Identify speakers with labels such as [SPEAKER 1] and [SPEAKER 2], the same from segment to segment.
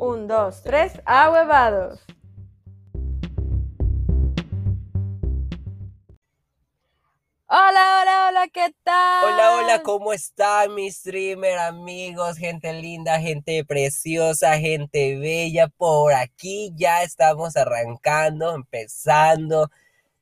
[SPEAKER 1] Un, dos, tres, ahuevados. Hola, hola, hola, ¿qué tal?
[SPEAKER 2] Hola, hola, ¿cómo están mis streamer amigos? Gente linda, gente preciosa, gente bella. Por aquí ya estamos arrancando, empezando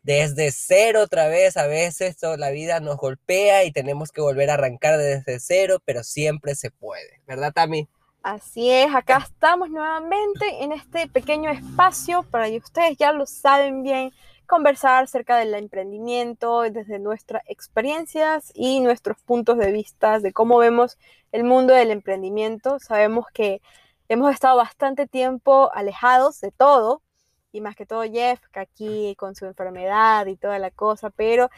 [SPEAKER 2] desde cero otra vez. A veces toda la vida nos golpea y tenemos que volver a arrancar desde cero, pero siempre se puede. ¿Verdad, Tami?
[SPEAKER 1] Así es, acá estamos nuevamente en este pequeño espacio para que ustedes ya lo saben bien, conversar acerca del emprendimiento desde nuestras experiencias y nuestros puntos de vista de cómo vemos el mundo del emprendimiento. Sabemos que hemos estado bastante tiempo alejados de todo, y más que todo Jeff, que aquí con su enfermedad y toda la cosa, pero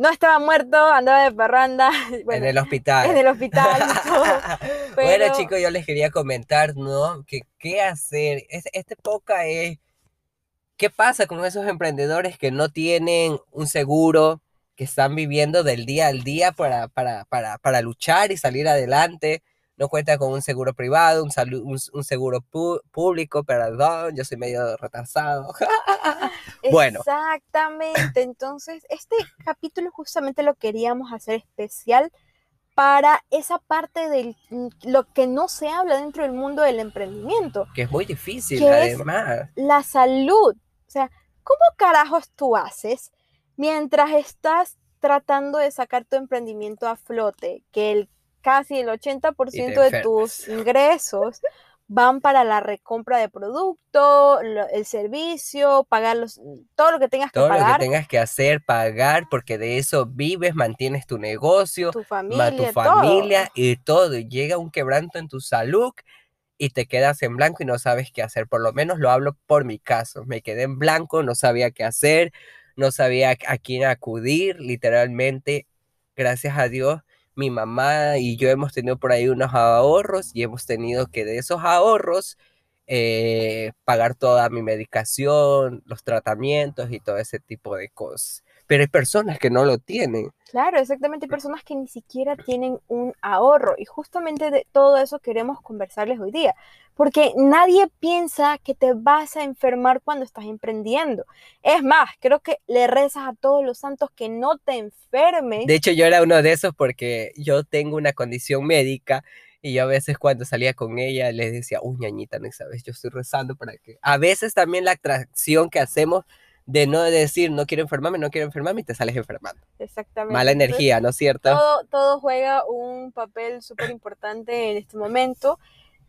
[SPEAKER 1] no estaba muerto, andaba de parranda.
[SPEAKER 2] en el hospital.
[SPEAKER 1] En el hospital.
[SPEAKER 2] Bueno, chicos, yo les quería comentar, ¿no? Que qué hacer. Este poca es. ¿Qué pasa con esos emprendedores que no tienen un seguro, que están viviendo del día al día para, para, para, para luchar y salir adelante? No cuenta con un seguro privado, un, un, seguro público, perdón, yo soy medio retrasado.
[SPEAKER 1] bueno. Exactamente, entonces este capítulo justamente lo queríamos hacer especial para esa parte de mm, lo que no se habla dentro del mundo del emprendimiento.
[SPEAKER 2] Que es muy difícil, además.
[SPEAKER 1] la salud. O sea, ¿cómo carajos tú haces mientras estás tratando de sacar tu emprendimiento a flote? Que el casi el 80% de tus ingresos van para la recompra de producto, el servicio, pagar los, todo lo que tengas que pagar.
[SPEAKER 2] Todo lo que tengas que hacer, pagar, porque de eso vives, mantienes tu negocio,
[SPEAKER 1] tu familia,
[SPEAKER 2] tu familia y todo. Y llega un quebranto en tu salud y te quedas en blanco y no sabes qué hacer. Por lo menos lo hablo por mi caso. Me quedé en blanco, no sabía qué hacer, no sabía a quién acudir, literalmente, gracias a Dios mi mamá y yo hemos tenido por ahí unos ahorros y hemos tenido que de esos ahorros eh, pagar toda mi medicación, los tratamientos y todo ese tipo de cosas pero hay personas que no lo tienen.
[SPEAKER 1] Claro, exactamente, hay personas que ni siquiera tienen un ahorro y justamente de todo eso queremos conversarles hoy día, porque nadie piensa que te vas a enfermar cuando estás emprendiendo. Es más, creo que le rezas a todos los santos que no te enfermes.
[SPEAKER 2] De hecho, yo era uno de esos porque yo tengo una condición médica y yo a veces cuando salía con ella les decía, uy, ñañita, no sabes, yo estoy rezando para que... A veces también la atracción que hacemos de no decir no quiero enfermarme, no quiero enfermarme y te sales enfermando.
[SPEAKER 1] Exactamente.
[SPEAKER 2] Mala energía, ¿no es cierto?
[SPEAKER 1] Todo, todo juega un papel súper importante en este momento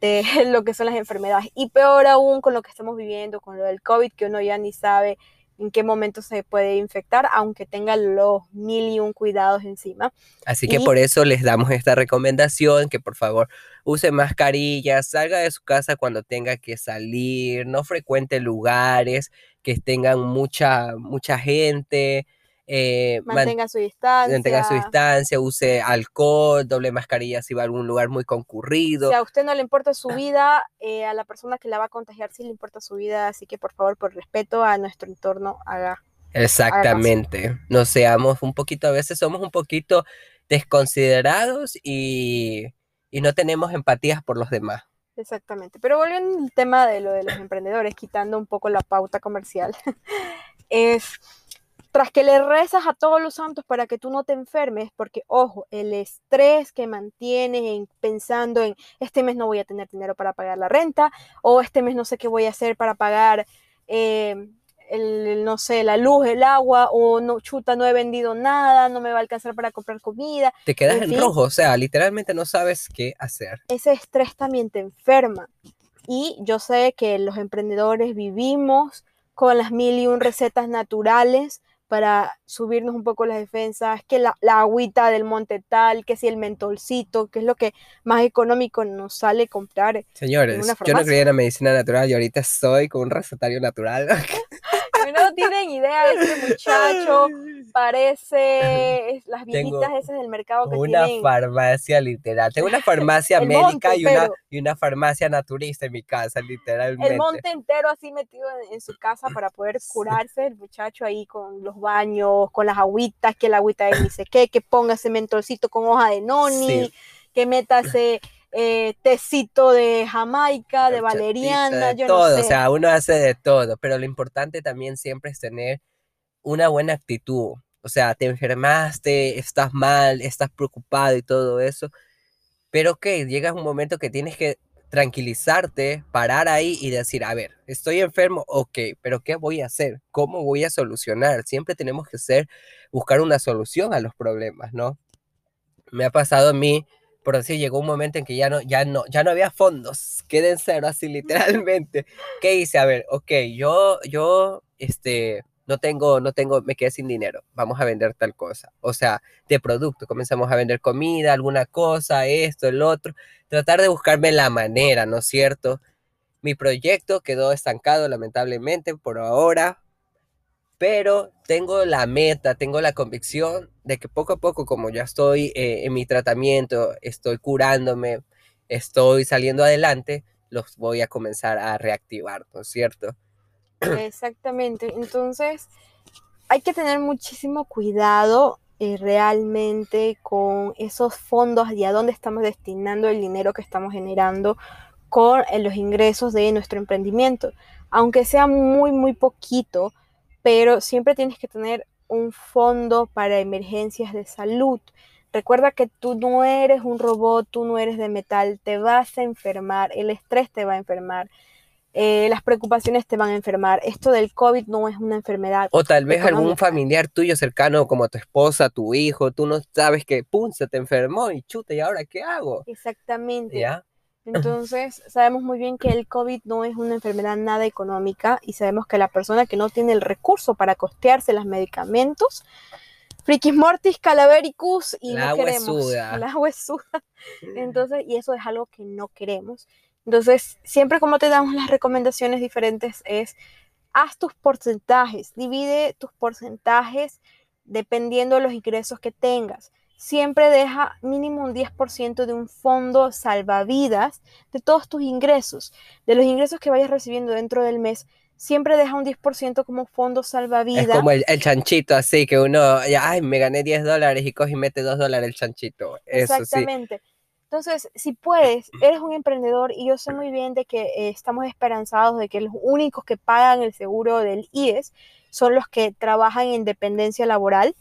[SPEAKER 1] de lo que son las enfermedades. Y peor aún con lo que estamos viviendo, con lo del COVID, que uno ya ni sabe en qué momento se puede infectar, aunque tenga los mil y un cuidados encima.
[SPEAKER 2] Así que por eso les damos esta recomendación, que por favor use mascarillas, salga de su casa cuando tenga que salir, no frecuente lugares que tengan mucha, mucha gente,
[SPEAKER 1] eh, mantenga su distancia.
[SPEAKER 2] Mantenga su distancia, use alcohol, doble mascarilla si va a algún lugar muy concurrido.
[SPEAKER 1] Si a usted no le importa su vida, eh, a la persona que la va a contagiar sí le importa su vida, así que por favor, por respeto a nuestro entorno, haga.
[SPEAKER 2] Exactamente. no seamos un poquito, a veces somos un poquito desconsiderados y, y no tenemos empatías por los demás.
[SPEAKER 1] Exactamente. Pero volviendo al tema de lo de los emprendedores, quitando un poco la pauta comercial, es tras que le rezas a todos los santos para que tú no te enfermes, porque ojo, el estrés que mantienes pensando en este mes no voy a tener dinero para pagar la renta, o este mes no sé qué voy a hacer para pagar, eh, el, no sé, la luz, el agua, o no, chuta, no he vendido nada, no me va a alcanzar para comprar comida.
[SPEAKER 2] Te quedas en, rojo, o sea, literalmente no sabes qué hacer.
[SPEAKER 1] Ese estrés también te enferma. Y yo sé que los emprendedores vivimos con las mil y un recetas naturales para subirnos un poco las defensas, que la, agüita del monte tal, que si el mentolcito, que es lo que más económico nos sale comprar.
[SPEAKER 2] Señores, yo no creía en la medicina natural y ahorita soy con un recetario natural.
[SPEAKER 1] idea de este muchacho, parece las viejitas esas del mercado que
[SPEAKER 2] una farmacia literal. Tengo una farmacia médica y, una, y una farmacia naturista en mi casa, literalmente.
[SPEAKER 1] El monte entero así metido en, su casa para poder curarse el muchacho ahí con los baños, con las agüitas, que la agüita de ni sé qué, que ponga ese mentolcito con hoja de noni, que métase eh, tecito de Jamaica, de valeriana,
[SPEAKER 2] de
[SPEAKER 1] yo
[SPEAKER 2] todo,
[SPEAKER 1] no sé.
[SPEAKER 2] o sea, uno hace de todo, pero lo importante también siempre es tener una buena actitud. O sea, te enfermaste, estás mal, estás preocupado y todo eso, pero que llega un momento que tienes que tranquilizarte, parar ahí y decir, a ver, estoy enfermo, ok, pero ¿qué voy a hacer? ¿Cómo voy a solucionar? Siempre tenemos que ser, buscar una solución a los problemas, ¿no? Me ha pasado a mí, por decir, llegó un momento en que ya no, ya no, ya no había fondos, queden cero, así literalmente. ¿Qué hice? A ver, ok, yo, yo, este, no tengo, no tengo, me quedé sin dinero, vamos a vender tal cosa. O sea, de producto, comenzamos a vender comida, alguna cosa, esto, el otro, tratar de buscarme la manera, ¿no es cierto? Mi proyecto quedó estancado lamentablemente por ahora, pero tengo la meta, tengo la convicción de que poco a poco, como ya estoy eh, en mi tratamiento, estoy curándome, estoy saliendo adelante, los voy a comenzar a reactivar, ¿no es cierto?
[SPEAKER 1] Exactamente. Entonces, hay que tener muchísimo cuidado eh, realmente con esos fondos y a dónde estamos destinando el dinero que estamos generando con eh, los ingresos de nuestro emprendimiento. Aunque sea muy, muy poquito, pero siempre tienes que tener un fondo para emergencias de salud. Recuerda que tú no eres un robot, tú no eres de metal, te vas a enfermar, el estrés te va a enfermar, eh, las preocupaciones te van a enfermar. Esto del COVID no es una enfermedad.
[SPEAKER 2] O tal vez algún familiar tuyo cercano como tu esposa, tu hijo, tú no sabes que, pum, se te enfermó y chuta, ¿y ahora qué hago?
[SPEAKER 1] Exactamente.
[SPEAKER 2] ¿Ya?
[SPEAKER 1] Entonces, sabemos muy bien que el COVID no es una enfermedad nada económica y sabemos que la persona que no tiene el recurso para costearse los medicamentos, frikis mortis, calavericus y
[SPEAKER 2] La
[SPEAKER 1] no queremos.
[SPEAKER 2] huesuda.
[SPEAKER 1] La huesuda. Entonces, y eso es algo que no queremos. Entonces, siempre como te damos las recomendaciones diferentes es, haz tus porcentajes, divide tus porcentajes dependiendo de los ingresos que tengas. Siempre deja mínimo un 10% de un fondo salvavidas de todos tus ingresos, de los ingresos que vayas recibiendo dentro del mes. Siempre deja un 10% como fondo
[SPEAKER 2] Es
[SPEAKER 1] salvavidas.
[SPEAKER 2] como el, el chanchito, así que uno, ya, ay, me gané 10 dólares y coge y mete 2 dólares el chanchito. Eso sí.
[SPEAKER 1] Exactamente. Entonces, si puedes, eres un emprendedor y yo sé muy bien de que eh, estamos esperanzados de que los únicos que pagan el seguro del IES son los que trabajan en dependencia laboral,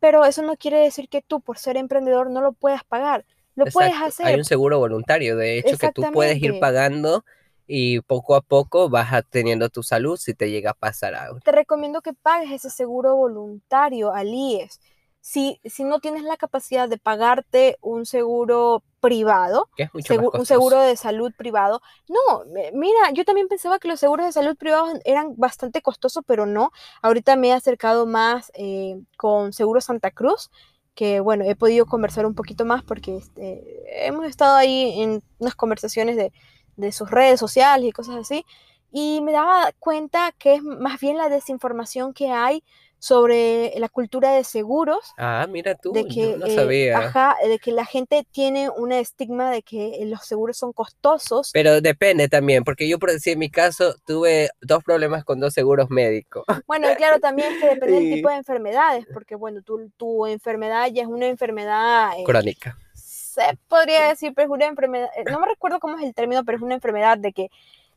[SPEAKER 1] pero eso no quiere decir que tú, por ser emprendedor, no lo puedas pagar. Lo puedes hacer.
[SPEAKER 2] Hay un seguro voluntario, de hecho, que tú puedes ir pagando y poco a poco vas teniendo tu salud si te llega a pasar algo.
[SPEAKER 1] Te recomiendo que pagues ese seguro voluntario al IES. Si, si no tienes la capacidad de pagarte un seguro privado,
[SPEAKER 2] Que es mucho más
[SPEAKER 1] segu- un seguro de salud privado. No, mira, yo también pensaba que los seguros de salud privados eran bastante costosos, pero no. Ahorita me he acercado más eh, con Seguro Santa Cruz, que bueno, he podido conversar un poquito más porque este, hemos estado ahí en unas conversaciones de, de sus redes sociales y cosas así. Y me daba cuenta que es más bien la desinformación que hay sobre la cultura de seguros
[SPEAKER 2] Ah, mira tú,
[SPEAKER 1] de que,
[SPEAKER 2] no
[SPEAKER 1] eh,
[SPEAKER 2] sabía.
[SPEAKER 1] ajá, de que la gente tiene un estigma de que los seguros son costosos.
[SPEAKER 2] Pero depende también, porque yo por decir en mi caso tuve dos problemas con dos seguros médicos.
[SPEAKER 1] Bueno, claro, también que depende del
[SPEAKER 2] Sí.
[SPEAKER 1] tipo de enfermedades, porque bueno, tu, tu enfermedad ya es una enfermedad, eh,
[SPEAKER 2] Crónica.
[SPEAKER 1] se podría decir, pero es una enfermedad, eh, no me recuerdo cómo es el término, pero es una enfermedad de que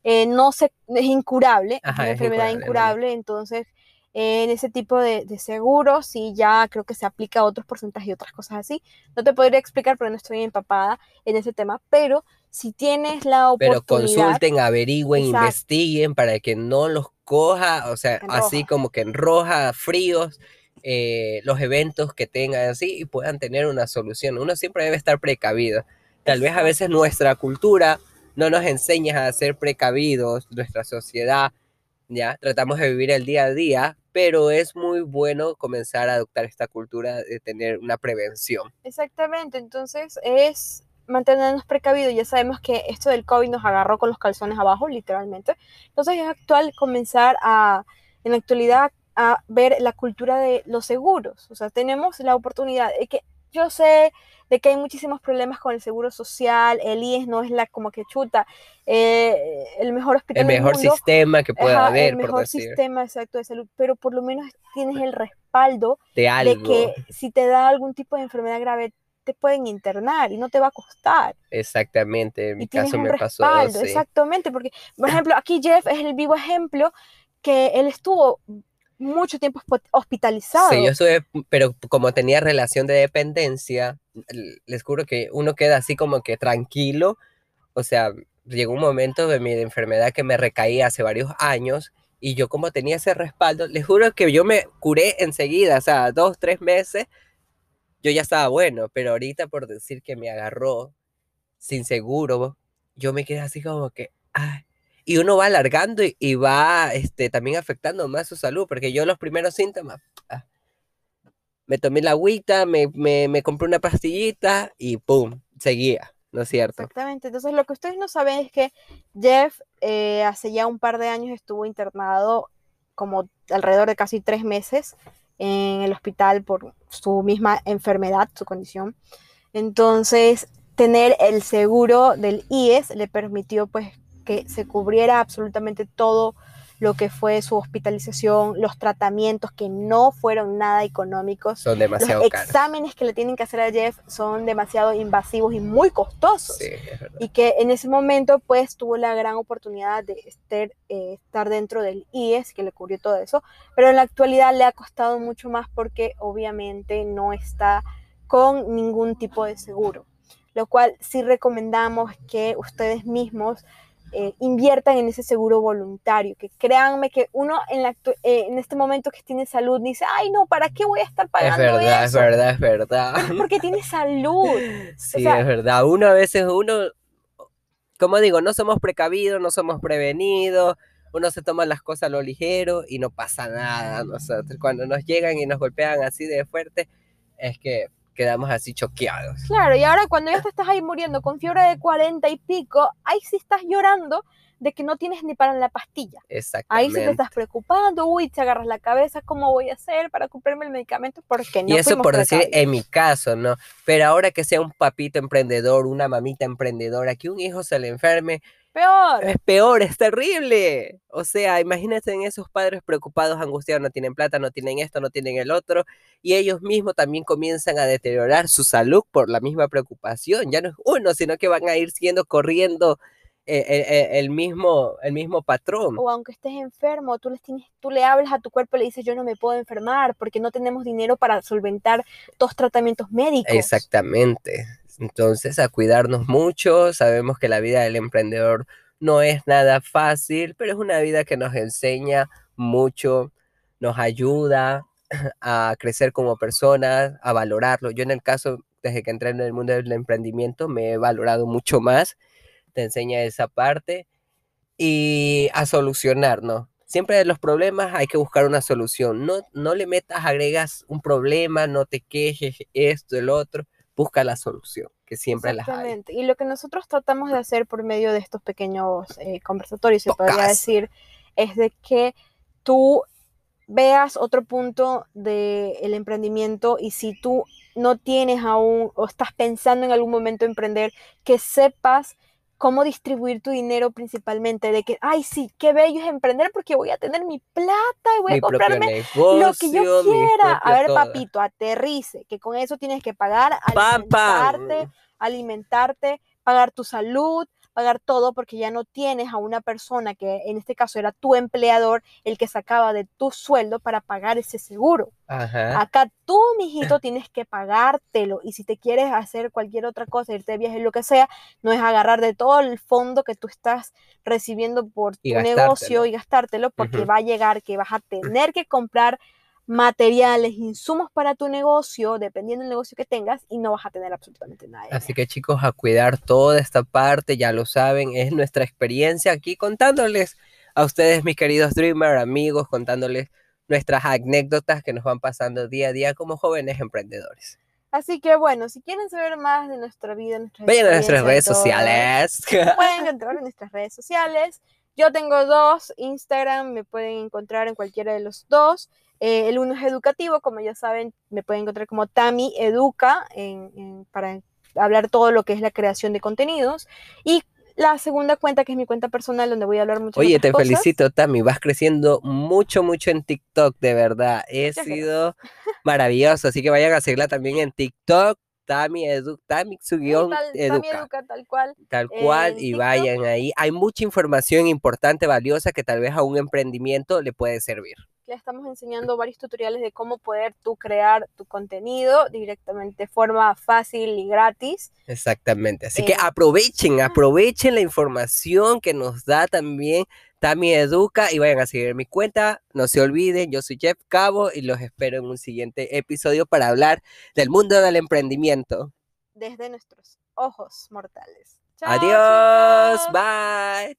[SPEAKER 1] eh, no se, es incurable,
[SPEAKER 2] Ajá,
[SPEAKER 1] una
[SPEAKER 2] es
[SPEAKER 1] enfermedad
[SPEAKER 2] incurable,
[SPEAKER 1] incurable, entonces en ese tipo de, de seguros sí ya creo que se aplica a otros porcentajes y otras cosas así. No te podría explicar porque no estoy empapada en ese tema, pero si tienes la
[SPEAKER 2] Pero
[SPEAKER 1] oportunidad,
[SPEAKER 2] consulten, averigüen,
[SPEAKER 1] Exacto.
[SPEAKER 2] investiguen para que no los coja, o sea, así como que en roja, fríos, eh, los eventos que tengan así y puedan tener una solución. Uno siempre debe estar precavido. Tal vez a veces nuestra cultura no nos enseña a ser precavidos, nuestra sociedad, ya, tratamos de vivir el día a día, pero es muy bueno comenzar a adoptar esta cultura de tener una prevención.
[SPEAKER 1] Exactamente, entonces es mantenernos precavidos. Ya sabemos que esto del COVID nos agarró con los calzones abajo, literalmente. Entonces es actual comenzar a, en la actualidad, a ver la cultura de los seguros. O sea, tenemos la oportunidad de que yo sé de que hay muchísimos problemas con el seguro social, el IES no es la como que chuta, eh, el mejor hospital
[SPEAKER 2] El
[SPEAKER 1] del
[SPEAKER 2] mejor
[SPEAKER 1] mundo,
[SPEAKER 2] sistema que pueda
[SPEAKER 1] ajá,
[SPEAKER 2] haber,
[SPEAKER 1] el
[SPEAKER 2] por
[SPEAKER 1] mejor
[SPEAKER 2] decir,
[SPEAKER 1] sistema exacto de salud, pero por lo menos tienes el respaldo
[SPEAKER 2] de
[SPEAKER 1] que si te da algún tipo de enfermedad grave, te pueden internar y no te va a costar.
[SPEAKER 2] Exactamente, en mi caso
[SPEAKER 1] un
[SPEAKER 2] me pasó,
[SPEAKER 1] respaldo,
[SPEAKER 2] sí.
[SPEAKER 1] exactamente, porque, por ejemplo, aquí Jeff es el vivo ejemplo que él estuvo mucho tiempo hospitalizado.
[SPEAKER 2] Sí, yo estuve, pero como tenía relación de dependencia, les juro que uno queda así como que tranquilo. O sea, llegó un momento de mi enfermedad que me recaía hace varios años y yo como tenía ese respaldo, les juro que yo me curé enseguida, o sea, dos, tres meses, yo ya estaba bueno, pero ahorita por decir que me agarró sin seguro, yo me quedé así como que, ay, y uno va alargando y, y va este, también afectando más su salud, porque yo los primeros síntomas, ah, me tomé la agüita, me, me, me compré una pastillita y ¡pum! Seguía, ¿no es cierto?
[SPEAKER 1] Exactamente. Entonces, lo que ustedes no saben es que Jeff eh, hace ya un par de años estuvo internado como alrededor de casi tres meses en el hospital por su misma enfermedad, su condición. Entonces, tener el seguro del IES le permitió pues que se cubriera absolutamente todo lo que fue su hospitalización, los tratamientos que no fueron nada económicos.
[SPEAKER 2] Son
[SPEAKER 1] Los
[SPEAKER 2] demasiado caros.
[SPEAKER 1] exámenes que le tienen que hacer a Jeff son demasiado invasivos y muy costosos
[SPEAKER 2] Sí, es verdad.
[SPEAKER 1] y que en ese momento pues tuvo la gran oportunidad de estar, eh, estar dentro del IES que le cubrió todo eso, pero en la actualidad le ha costado mucho más porque obviamente no está con ningún tipo de seguro, lo cual sí recomendamos que ustedes mismos eh, inviertan en ese seguro voluntario, que créanme que uno en, la, eh, en este momento que tiene salud dice, ay no, ¿para qué voy a estar
[SPEAKER 2] Es
[SPEAKER 1] pagando
[SPEAKER 2] verdad, es verdad, es verdad.
[SPEAKER 1] Porque tiene salud.
[SPEAKER 2] Sí,
[SPEAKER 1] sea-
[SPEAKER 2] es verdad. Uno a veces, uno, como digo, no somos precavidos, no somos prevenidos, uno se toma las cosas a lo ligero y no pasa nada. Nosotros, cuando nos llegan y nos golpean así de fuerte, es que quedamos así choqueados.
[SPEAKER 1] Claro, y ahora cuando ya te estás ahí muriendo con fiebre de 40 y pico, ahí sí estás llorando de que no tienes ni para la pastilla. Ahí sí te estás preocupando, uy, te agarras la cabeza, ¿cómo voy a hacer para comprarme el medicamento? Porque no
[SPEAKER 2] y eso por decir en mi caso, ¿no? Pero ahora que sea un papito emprendedor, una mamita emprendedora, que un hijo se le enferme,
[SPEAKER 1] Peor.
[SPEAKER 2] es peor, es terrible. O sea, imagínense en esos padres preocupados, angustiados, no tienen plata, no tienen esto, no tienen el otro, y ellos mismos también comienzan a deteriorar su salud por la misma preocupación. Ya no es uno, sino que van a ir siguiendo corriendo eh, eh, eh, el, mismo, el mismo patrón.
[SPEAKER 1] O aunque estés enfermo, tú, les tienes, tú le hablas a tu cuerpo y le dices, yo no me puedo enfermar porque no tenemos dinero para solventar dos tratamientos médicos.
[SPEAKER 2] Exactamente. Entonces, a cuidarnos mucho. Sabemos que la vida del emprendedor no es nada fácil, pero es una vida que nos enseña mucho, nos ayuda a crecer como personas, a valorarlo. Yo en el caso, desde que entré en el mundo del emprendimiento, me he valorado mucho más. Te enseña esa parte y a solucionar, ¿no? Siempre de los problemas hay que buscar una solución. No, no le metas, agregas un problema, no te quejes, esto, el otro. Busca la solución, que siempre las hay.
[SPEAKER 1] Exactamente. Y lo que nosotros tratamos de hacer por medio de estos pequeños eh, conversatorios, se podría decir, es de que tú veas otro punto del emprendimiento y si tú no tienes aún o estás pensando en algún momento emprender, que sepas cómo distribuir tu dinero principalmente, de que, ay, sí, qué bello es emprender porque voy a tener mi plata y voy
[SPEAKER 2] Mi
[SPEAKER 1] a comprarme
[SPEAKER 2] negocio,
[SPEAKER 1] lo que yo quiera. A ver, papito, aterrice, que con eso tienes que pagar, alimentarte, alimentarte, pagar tu salud, pagar todo, porque ya no tienes a una persona que en este caso era tu empleador el que sacaba de tu sueldo para pagar ese seguro.
[SPEAKER 2] Ajá.
[SPEAKER 1] Acá tú, mijito, tienes que pagártelo. Y si te quieres hacer cualquier otra cosa, irte de viaje, lo que sea, no es agarrar de todo el fondo que tú estás recibiendo por
[SPEAKER 2] Y
[SPEAKER 1] tu negocio y gastártelo, porque va a llegar que vas a tener que comprar materiales, insumos para tu negocio, dependiendo del negocio que tengas, y no vas a tener absolutamente nada.
[SPEAKER 2] Así que chicos, a cuidar toda esta parte, ya lo saben, es nuestra experiencia aquí contándoles a ustedes, mis queridos Dreamer, amigos, contándoles nuestras anécdotas que nos van pasando día a día como jóvenes emprendedores.
[SPEAKER 1] Así que bueno, si quieren saber más de nuestra vida, nuestras
[SPEAKER 2] Vayan a nuestras redes sociales.
[SPEAKER 1] pueden encontrar en nuestras redes sociales. Yo tengo dos, Instagram, me pueden encontrar en cualquiera de los dos. Eh, el uno es educativo, como ya saben, me pueden encontrar como Tami Educa en- en- para hablar todo lo que es la creación de contenidos. Y la segunda cuenta, que es mi cuenta personal, donde voy a hablar mucho
[SPEAKER 2] Oye, te felicito, Tami, vas creciendo mucho, mucho en TikTok, de verdad. He sido maravilloso, así que vayan a seguirla también en TikTok. Tami, edu, Tami su guion
[SPEAKER 1] tal, Tami
[SPEAKER 2] educa.
[SPEAKER 1] Tal cual.
[SPEAKER 2] Tal cual,
[SPEAKER 1] en
[SPEAKER 2] y
[SPEAKER 1] TikTok.
[SPEAKER 2] vayan ahí. Hay mucha información importante, valiosa, que tal vez a un emprendimiento le puede servir.
[SPEAKER 1] Le estamos enseñando varios tutoriales de cómo poder tú crear tu contenido directamente de forma fácil y gratis.
[SPEAKER 2] Exactamente. Así que
[SPEAKER 1] Eh,
[SPEAKER 2] aprovechen, aprovechen la información que nos da también Tami Educa y vayan a seguir mi cuenta. No se olviden, yo soy Jeff Cabo y los espero en un siguiente episodio para hablar del mundo del emprendimiento.
[SPEAKER 1] desde nuestros ojos mortales. Chao,
[SPEAKER 2] Adiós,
[SPEAKER 1] chicos.
[SPEAKER 2] bye.